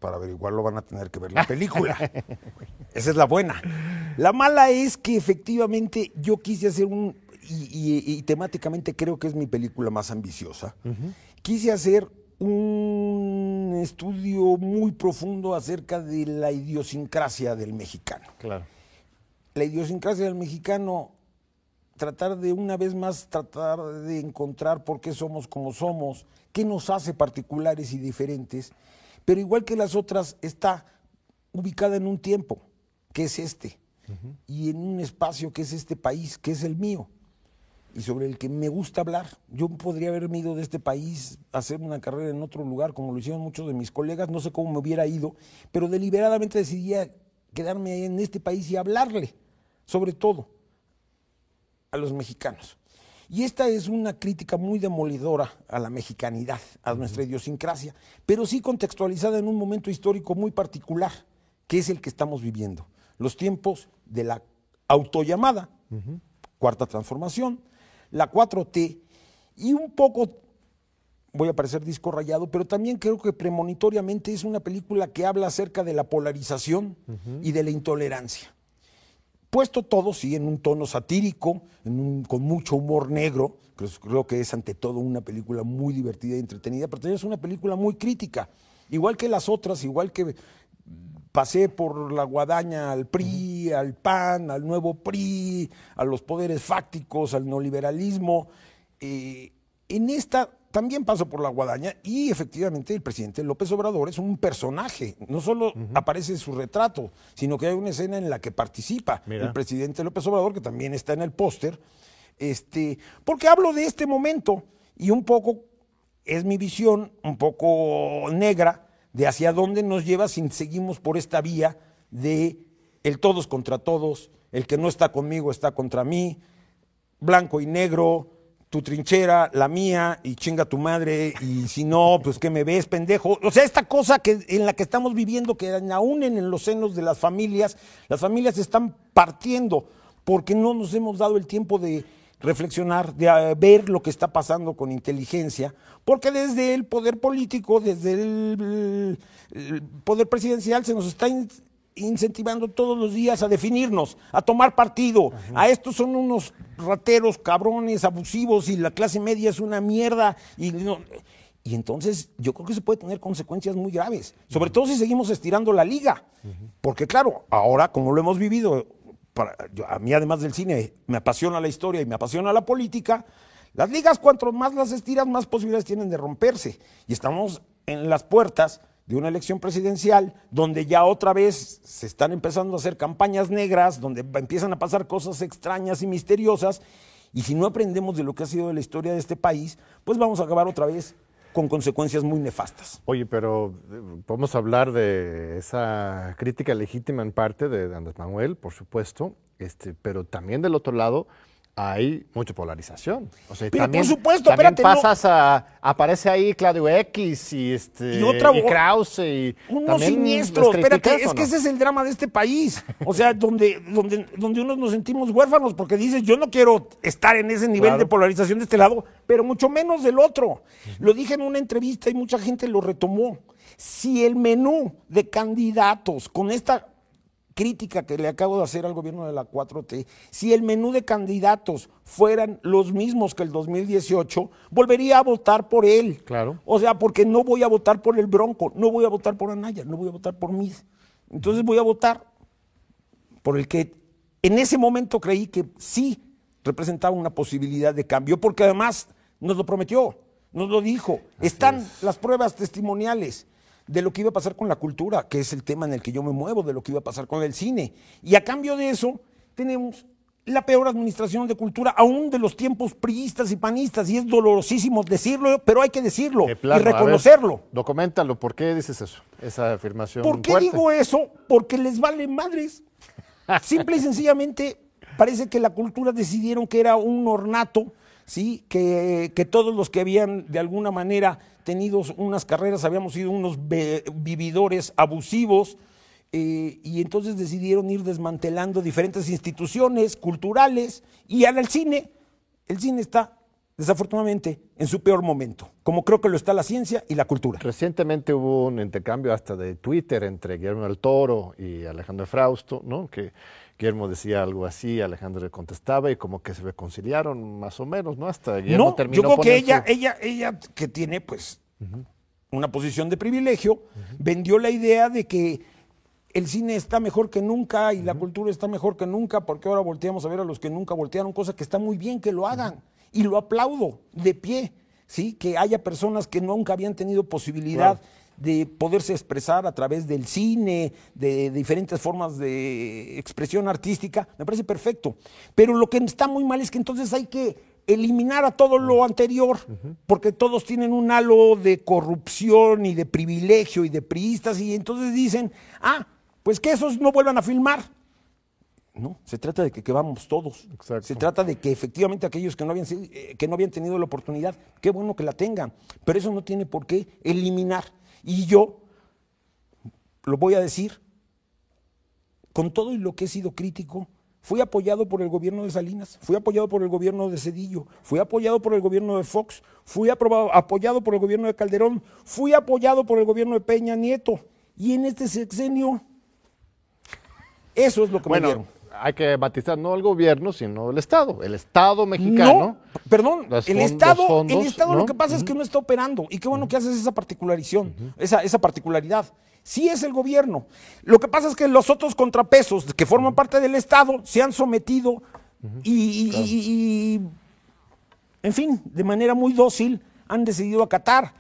Para averiguarlo van a tener que ver la película. [LAUGHS] Esa es la buena. La mala es que efectivamente yo quise hacer un, y, temáticamente creo que es mi película más ambiciosa, quise hacer un estudio muy profundo acerca de la idiosincrasia del mexicano. Claro. La idiosincrasia del mexicano, tratar de una vez más, tratar de encontrar por qué somos como somos, qué nos hace particulares y diferentes, pero igual que las otras, está ubicada en un tiempo, que es este, y en un espacio que es este país, que es el mío, y sobre el que me gusta hablar. Yo podría haberme ido de este país, hacer una carrera en otro lugar, como lo hicieron muchos de mis colegas, no sé cómo me hubiera ido, pero deliberadamente decidí quedarme en este país y hablarle sobre todo a los mexicanos. Y esta es una crítica muy demolidora a la mexicanidad, a nuestra idiosincrasia, pero sí contextualizada en un momento histórico muy particular, que es el que estamos viviendo. Los tiempos de la autollamada, cuarta transformación, la 4T, y un poco, voy a parecer disco rayado, pero también creo que premonitoriamente es una película que habla acerca de la polarización y de la intolerancia. Puesto todo, sí, en un tono satírico, con mucho humor negro, creo que es ante todo una película muy divertida y entretenida, pero también es una película muy crítica, igual que las otras, igual que pasé por la guadaña al PRI, al PAN, al nuevo PRI, a los poderes fácticos, al neoliberalismo. Eh, en esta también paso por la guadaña y efectivamente el presidente López Obrador es un personaje. No solo aparece su retrato, sino que hay una escena en la que participa el presidente López Obrador, que también está en el póster. Este, porque hablo de este momento y un poco es mi visión, un poco negra, de hacia dónde nos lleva si seguimos por esta vía de el todos contra todos, el que no está conmigo está contra mí, blanco y negro, tu trinchera, la mía, y chinga tu madre, y si no, pues que me ves, pendejo. O sea, esta cosa que, en la que estamos viviendo, que aún en los senos de las familias, las familias están partiendo porque no nos hemos dado el tiempo de reflexionar, de eh, ver lo que está pasando con inteligencia, porque desde el poder político, desde el, el poder presidencial se nos está incentivando todos los días a definirnos, a tomar partido. A estos son unos rateros, cabrones, abusivos y la clase media es una mierda. Y, y entonces yo creo que se puede tener consecuencias muy graves, sobre todo si seguimos estirando la liga. Porque claro, ahora como lo hemos vivido, a mí además del cine me apasiona la historia y me apasiona la política, las ligas cuanto más las estiras, más posibilidades tienen de romperse. Y estamos en las puertas de una elección presidencial donde ya otra vez se están empezando a hacer campañas negras, donde empiezan a pasar cosas extrañas y misteriosas, y si no aprendemos de lo que ha sido la historia de este país, pues vamos a acabar otra vez con consecuencias muy nefastas. Oye, pero eh, podemos hablar de esa crítica legítima en parte de Andrés Manuel, por supuesto, este, pero también del otro lado, hay mucha polarización. O sea, Pero también, por supuesto, también pasas a, aparece ahí Claudio X y este y, otra, y Krause y unos siniestros. Espérate, es que ese es el drama de este país. O sea, donde, donde, donde unos nos sentimos huérfanos porque dices, yo no quiero estar en ese nivel de polarización de este lado, pero mucho menos del otro. Lo dije en una entrevista y mucha gente lo retomó. Si el menú de candidatos con esta crítica que le acabo de hacer al gobierno de la 4T, si el menú de candidatos fueran los mismos que el 2018, volvería a votar por él. Claro. O sea, porque no voy a votar por el Bronco, no voy a votar por Anaya, no voy a votar por mí. Entonces voy a votar por el que en ese momento creí que sí representaba una posibilidad de cambio, porque además nos lo prometió, nos lo dijo. Están las pruebas testimoniales de lo que iba a pasar con la cultura, que es el tema en el que yo me muevo, de lo que iba a pasar con el cine. Y a cambio de eso, tenemos la peor administración de cultura, aún de los tiempos priistas y panistas, y es dolorosísimo decirlo, pero hay que decirlo y reconocerlo. documentalo, ¿por qué dices eso? Esa afirmación. ¿Por qué digo eso? Porque les vale madres. [LAUGHS] Simple y sencillamente parece que la cultura decidieron que era un ornato, ¿sí? que, que todos los que habían de alguna manera tenido unas carreras, habíamos sido unos vividores abusivos, eh, y entonces decidieron ir desmantelando diferentes instituciones culturales y al cine. El cine está, desafortunadamente, en su peor momento, como creo que lo está la ciencia y la cultura. Recientemente hubo un intercambio hasta de Twitter entre Guillermo del Toro y Alejandro Frausto, ¿no? que Guillermo decía algo así, Alejandro le contestaba y como que se reconciliaron más o menos, ¿no? Hasta Guillermo no, terminó yo creo que ella, ella, ella que tiene pues una posición de privilegio, vendió la idea de que el cine está mejor que nunca y la cultura está mejor que nunca porque ahora volteamos a ver a los que nunca voltearon, cosa que está muy bien que lo hagan. Y lo aplaudo de pie, ¿sí? Que haya personas que nunca habían tenido posibilidad de poderse expresar a través del cine, de, diferentes formas de expresión artística, me parece perfecto. Pero lo que está muy mal es que entonces hay que eliminar a todo lo anterior, porque todos tienen un halo de corrupción y de privilegio y de priistas, y entonces dicen, ah, pues que esos no vuelvan a filmar. No, se trata de que, que vamos todos. Se trata de que efectivamente aquellos que no, habían, eh, que no habían tenido la oportunidad, qué bueno que la tengan, pero eso no tiene por qué eliminar y yo, lo voy a decir, con todo y lo que he sido crítico, fui apoyado por el gobierno de Salinas, fui apoyado por el gobierno de Cedillo, fui apoyado por el gobierno de Fox, fui apoyado por el gobierno de Calderón, fui apoyado por el gobierno de Peña Nieto. Y en este sexenio, eso es lo que me dieron hay que batizar no el gobierno, sino el Estado, el Estado mexicano. No, perdón, el Estado, el Estado lo que pasa es que no está operando. Y qué bueno que haces esa particularización, esa, esa particularidad. Sí es el gobierno. Lo que pasa es que los otros contrapesos que forman parte del Estado se han sometido y, en fin, de manera muy dócil han decidido acatar.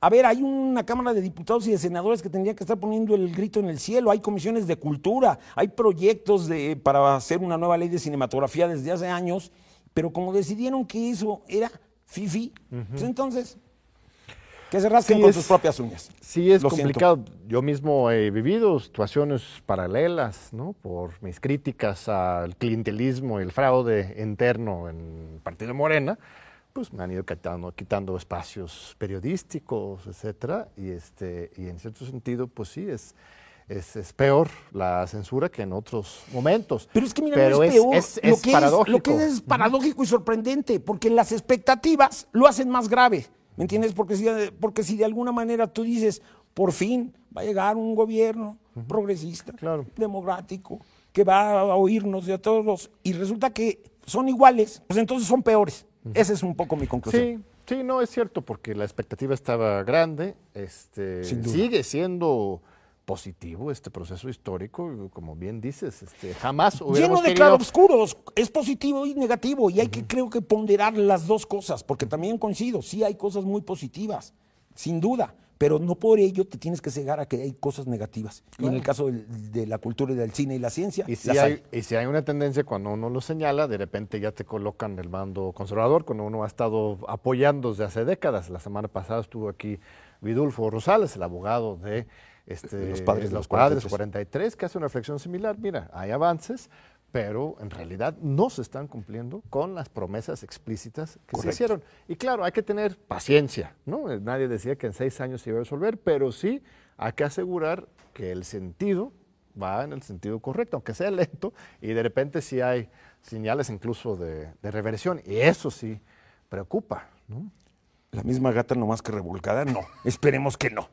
A ver, hay una Cámara de Diputados y de Senadores que tendría que estar poniendo el grito en el cielo, hay comisiones de cultura, hay proyectos de, para hacer una nueva ley de cinematografía desde hace años, pero como decidieron que eso era FIFI, pues entonces... que se rasquen Sí, con es- sus propias uñas. Sí, es Lo siento. complicado. Yo mismo he vivido situaciones paralelas, ¿no? Por mis críticas al clientelismo y el fraude interno en el Partido Morena, pues me han ido quitando, quitando espacios periodísticos, etcétera, y este, y en cierto sentido, pues sí, es, es, es peor la censura que en otros momentos. Pero es que mira, Pero no es, es- peor. es- lo, que paradójico. lo que es paradójico y sorprendente, porque las expectativas lo hacen más grave. ¿Me entiendes? Porque si, porque si de alguna manera tú dices, por fin va a llegar un gobierno progresista, Claro. democrático, que va a oírnos de a todos, y resulta que son iguales, pues entonces son peores. Esa es un poco mi conclusión. Sí, sí, no es cierto, porque la expectativa estaba grande. Este, sigue siendo positivo este proceso histórico, como bien dices, este, jamás Lleno de claroscuros, es positivo y negativo, y hay que creo que ponderar las dos cosas, porque también coincido, sí hay cosas muy positivas, sin duda, pero no por ello te tienes que cegar a que hay cosas negativas. Y en el caso del- de la cultura y del cine y la ciencia, Y si, hay, hay. y si hay una tendencia cuando uno lo señala, de repente ya te colocan el mando conservador, cuando uno ha estado apoyando desde hace décadas. La semana pasada estuvo aquí Vidulfo Rosales, el abogado de este, Los padres de los padres 43. 43, que hace una reflexión similar. Mira, hay avances, pero en realidad no se están cumpliendo con las promesas explícitas que Correcto. se hicieron. Y claro, hay que tener paciencia, ¿no? Nadie decía que en seis años se iba a resolver, pero sí hay que asegurar que el sentido va en el sentido correcto, aunque sea lento, y de repente sí hay señales incluso de, de reversión, y eso sí preocupa, ¿no? La misma gata nomás que revolcada, no. Esperemos que no.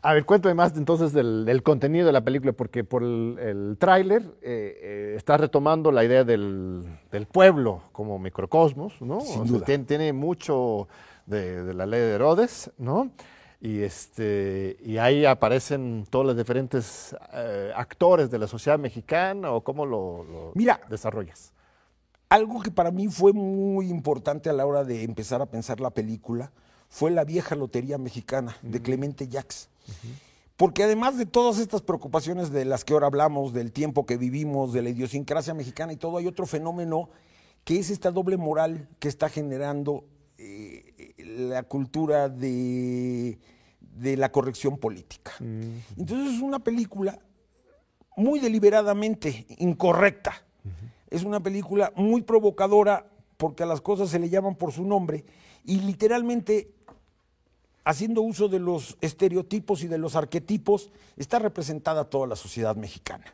A ver, cuéntame más entonces del, del contenido de la película, porque por el, el tráiler eh, eh, está retomando la idea del, del pueblo como microcosmos, ¿no? Sin O sea, duda. tiene, tiene mucho de, de la ley de Herodes, ¿no? Y, este, y ahí aparecen todos los diferentes eh, actores de la sociedad mexicana, o cómo lo, lo Mira. desarrollas. Algo que para mí fue muy importante a la hora de empezar a pensar la película fue la vieja lotería mexicana de Clemente Jacques. Porque además de todas estas preocupaciones de las que ahora hablamos, del tiempo que vivimos, de la idiosincrasia mexicana y todo, hay otro fenómeno que es esta doble moral que está generando eh, la cultura de, de la corrección política. Entonces es una película muy deliberadamente incorrecta. Es una película muy provocadora porque a las cosas se le llaman por su nombre y literalmente haciendo uso de los estereotipos y de los arquetipos está representada toda la sociedad mexicana.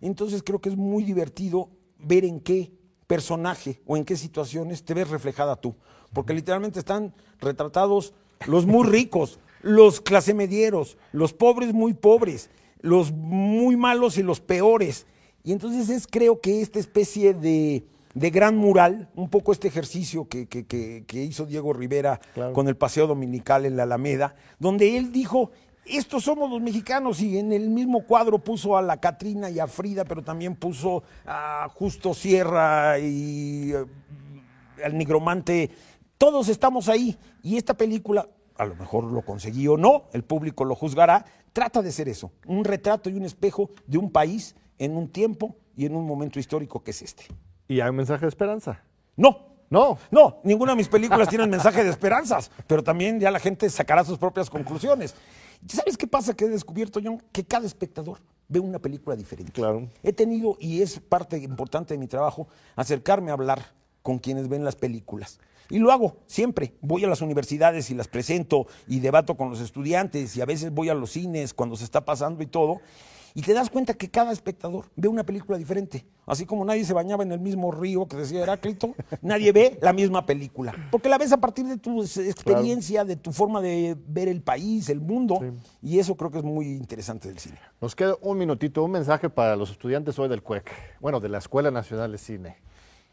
Entonces creo que es muy divertido ver en qué personaje o en qué situaciones te ves reflejada tú, porque literalmente están retratados los muy [LAUGHS] ricos, los clase medieros, los pobres muy pobres, los muy malos y los peores. Y entonces es creo que esta especie de, de gran mural, un poco este ejercicio que, que- que- que hizo Diego Rivera Claro. con el paseo dominical en la Alameda, donde él dijo, estos somos los mexicanos y en el mismo cuadro puso a la Catrina y a Frida, pero también puso a Justo Sierra y eh, al nigromante, todos estamos ahí. Y esta película, a lo mejor lo conseguí o no, el público lo juzgará, trata de ser eso, un retrato y un espejo de un país en un tiempo y en un momento histórico que es este. Y hay un mensaje de esperanza. No, No, no, ninguna de mis películas tiene mensaje de esperanzas, pero también ya la gente sacará sus propias conclusiones. ¿Sabes qué pasa que he descubierto, John? Que cada espectador ve una película diferente. Claro. He tenido, y es parte importante de mi trabajo, acercarme a hablar con quienes ven las películas. Y lo hago siempre. Voy a las universidades y las presento y debato con los estudiantes y a veces voy a los cines cuando se está pasando y todo. Y te das cuenta que cada espectador ve una película diferente. Así como nadie se bañaba en el mismo río que decía Heráclito, [LAUGHS] nadie ve la misma película. Porque la ves a partir de tu experiencia, de tu forma de ver el país, el mundo. Y eso creo que es muy interesante del cine. Nos queda un minutito, un mensaje para los estudiantes hoy del CUEC, bueno, de la Escuela Nacional de Cine.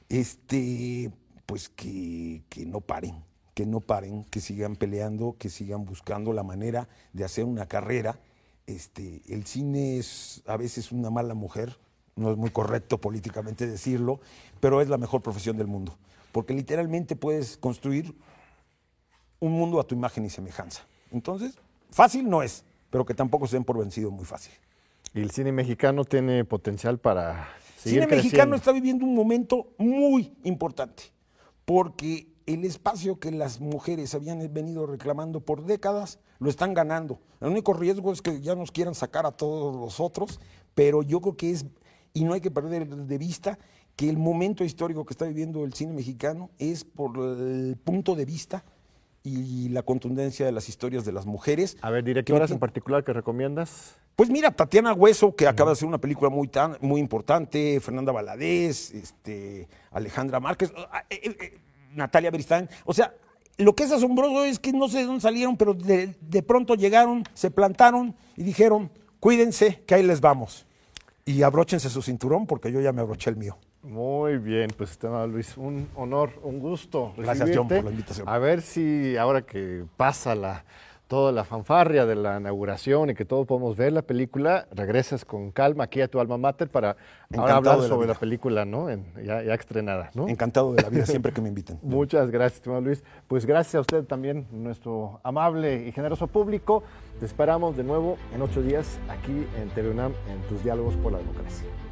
este, pues que, que no paren, que no paren, que sigan peleando, que sigan buscando la manera de hacer una carrera. Este, el cine es a veces una mala mujer, no es muy correcto políticamente decirlo, pero es la mejor profesión del mundo, porque literalmente puedes construir un mundo a tu imagen y semejanza. Entonces, fácil no es, pero que tampoco se den por vencido muy fácil. Y el cine mexicano tiene potencial para El seguir cine mexicano está viviendo un momento muy importante, porque el espacio que las mujeres habían venido reclamando por décadas lo están ganando. El único riesgo es que ya nos quieran sacar a todos los otros, pero yo creo que es, y no hay que perder de vista, que el momento histórico que está viviendo el cine mexicano es por el punto de vista y la contundencia de las historias de las mujeres. A ver, directoras en particular que recomiendas. Pues mira, Tatiana Hueso, que acaba de hacer una película muy, tan, muy importante, Fernanda Valadez, este, Alejandra Márquez, ah, eh, eh, eh, Natalia Beristán. O sea, lo que es asombroso es que no sé de dónde salieron, pero de, de pronto llegaron, se plantaron y dijeron, cuídense, que ahí les vamos. Y abróchense su cinturón porque yo ya me abroché el mío. Muy bien, pues estimado Luis, un honor, un gusto. Gracias John por la invitación. A ver si ahora que pasa la, toda la fanfarria de la inauguración y que todos podemos ver la película, regresas con calma aquí a tu alma mater para hablar sobre la, película, ¿no? ya, ya, estrenada, ¿no? Encantado de la vida siempre que me inviten. [LAUGHS] Muchas gracias, estimado Luis. Pues gracias a usted también, nuestro amable y generoso público. Te esperamos de nuevo en ocho días aquí en TV UNAM en tus diálogos por la democracia.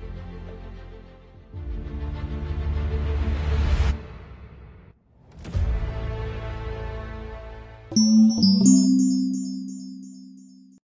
うん。